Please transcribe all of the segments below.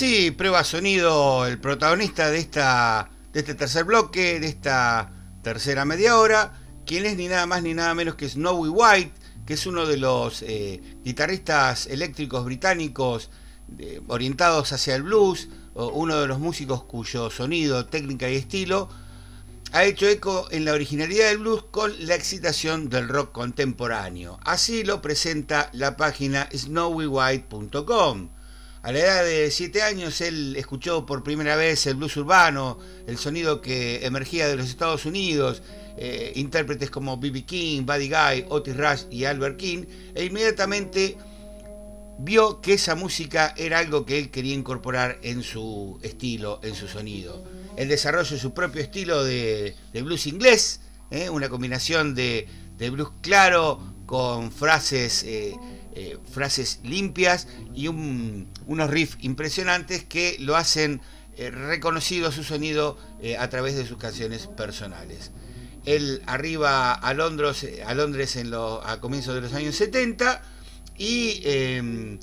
Y así prueba sonido el protagonista de, esta, de este tercer bloque, de esta tercera media hora, quien es ni nada más ni nada menos que Snowy White, que es uno de los eh, guitarristas eléctricos británicos orientados hacia el blues, uno de los músicos cuyo sonido, técnica y estilo ha hecho eco en la originalidad del blues con la excitación del rock contemporáneo. Así lo presenta la página snowywhite.com. A la edad de 7 años él escuchó por primera vez el blues urbano, el sonido que emergía de los Estados Unidos, eh, intérpretes como B.B. King, Buddy Guy, Otis Rush y Albert King, e inmediatamente vio que esa música era algo que él quería incorporar en su estilo, en su sonido. El desarrollo de su propio estilo de, blues inglés, eh, una combinación de, blues claro con frases... Eh, eh, frases limpias y unos riffs impresionantes que lo hacen eh, reconocido su sonido eh, a través de sus canciones personales. Él arriba a Londres, a, Londres en a comienzos de los años 70 y em,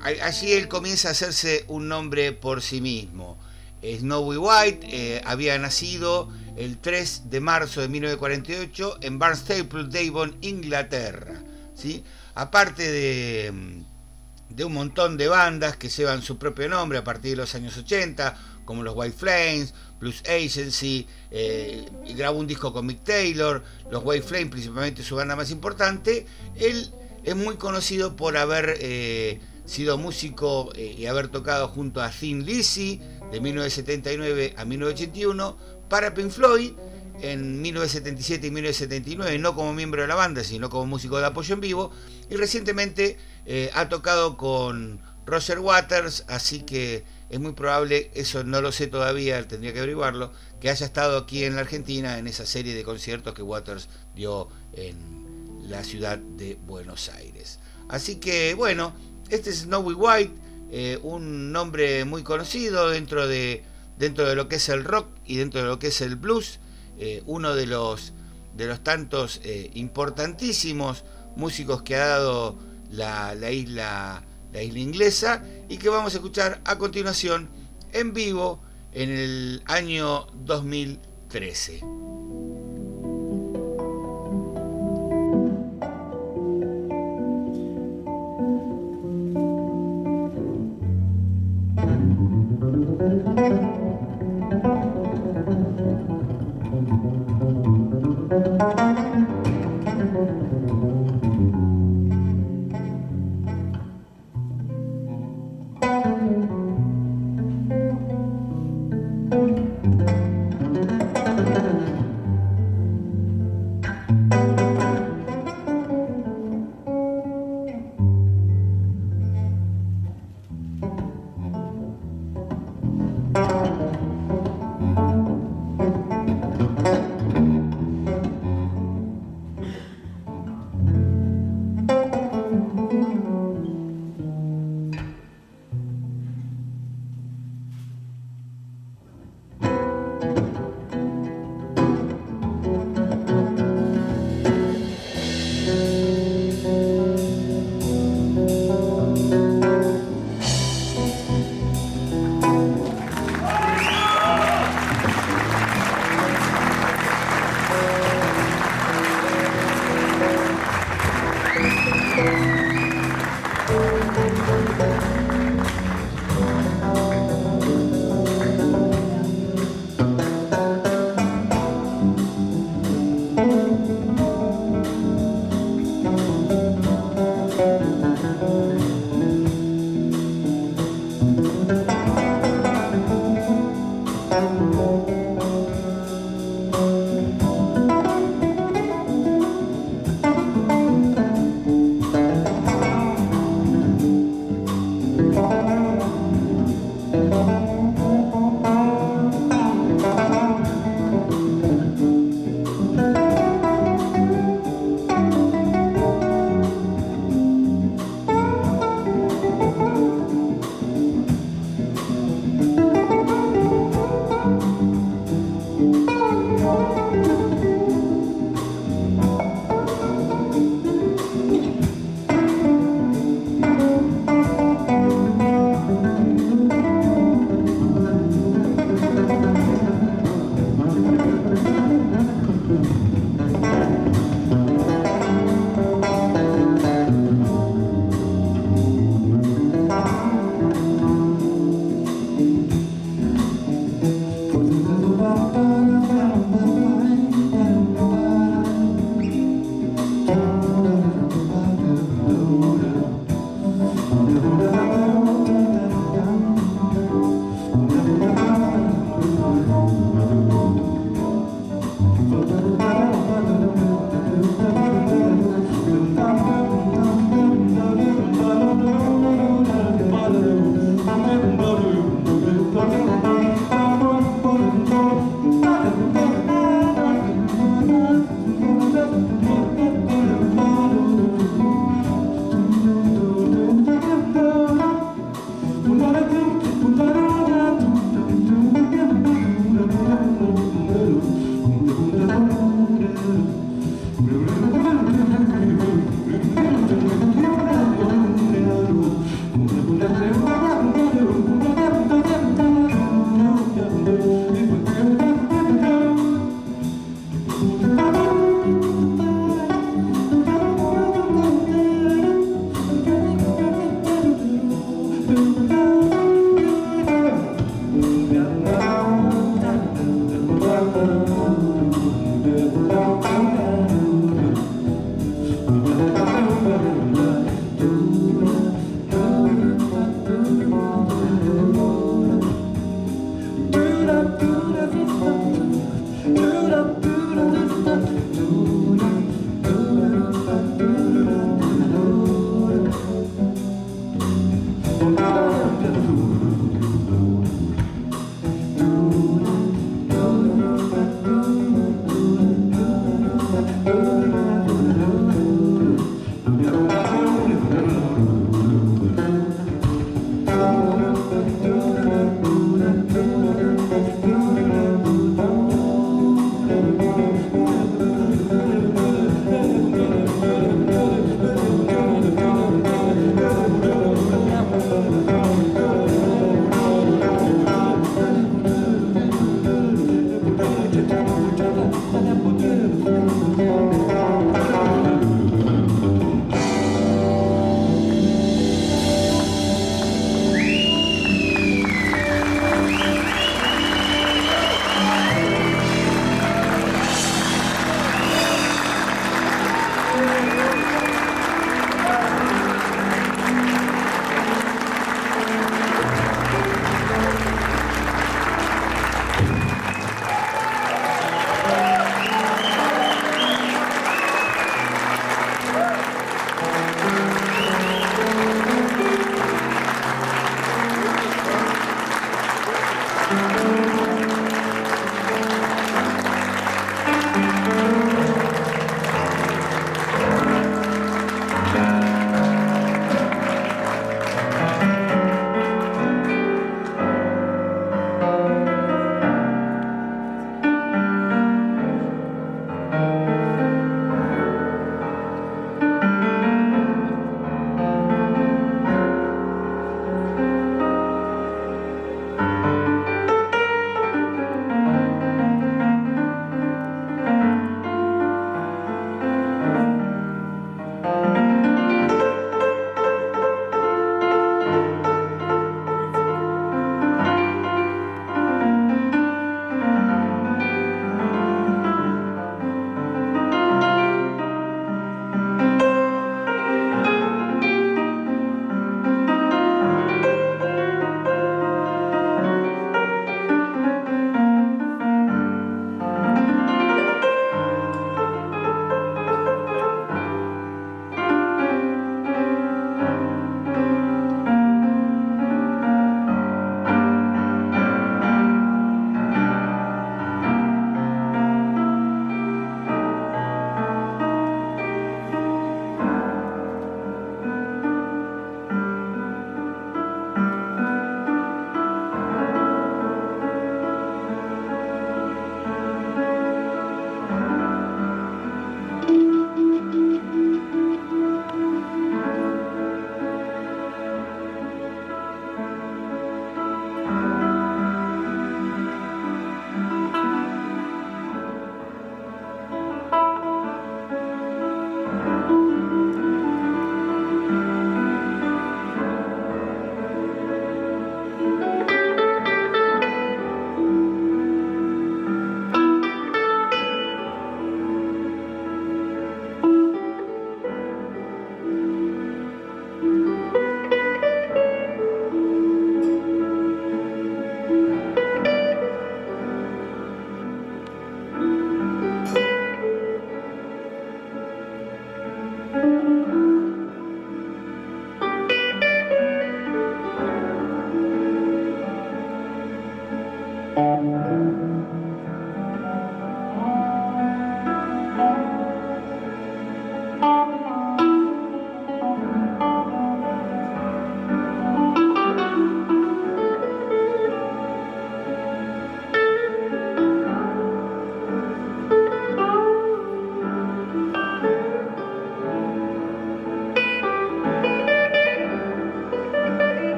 allí él comienza a hacerse un nombre por sí mismo. Snowy White había nacido el 3 de marzo de 1948 en Barnstaple, Devon, Inglaterra. ¿sí? Aparte de, un montón de bandas que llevan su propio nombre a partir de los años 80, como los White Flames, Blues Agency, eh, grabó un disco con Mick Taylor, los White Flames principalmente su banda más importante, él es muy conocido por haber eh, sido músico eh, y haber tocado junto a Thin Lizzy de 1979 a 1981 para Pink Floyd en 1977 y 1979, no como miembro de la banda, sino como músico de apoyo en vivo, y recientemente eh, ha tocado con Roger Waters, así que es muy probable, eso no lo sé todavía, tendría que averiguarlo, que haya estado aquí en la Argentina en esa serie de conciertos que Waters dio en la ciudad de Buenos Aires. Así que bueno, este es Snowy White, eh, un nombre muy conocido dentro de, dentro de lo que es el rock y dentro de lo que es el blues. Eh, uno de los, de los tantos eh, importantísimos músicos que ha dado la, isla, la isla inglesa y que vamos a escuchar a continuación en vivo en el año 2013.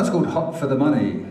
One's called Hot for the Money.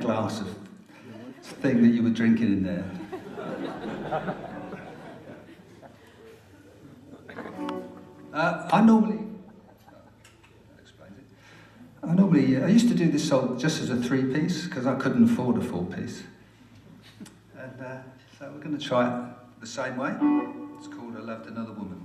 Glass of thing that you were drinking in there? Uh, I normally. I normally, I used to do this song just as a three piece because I couldn't afford a four piece. And uh, so we're going to try it the same way. It's called I Loved Another Woman.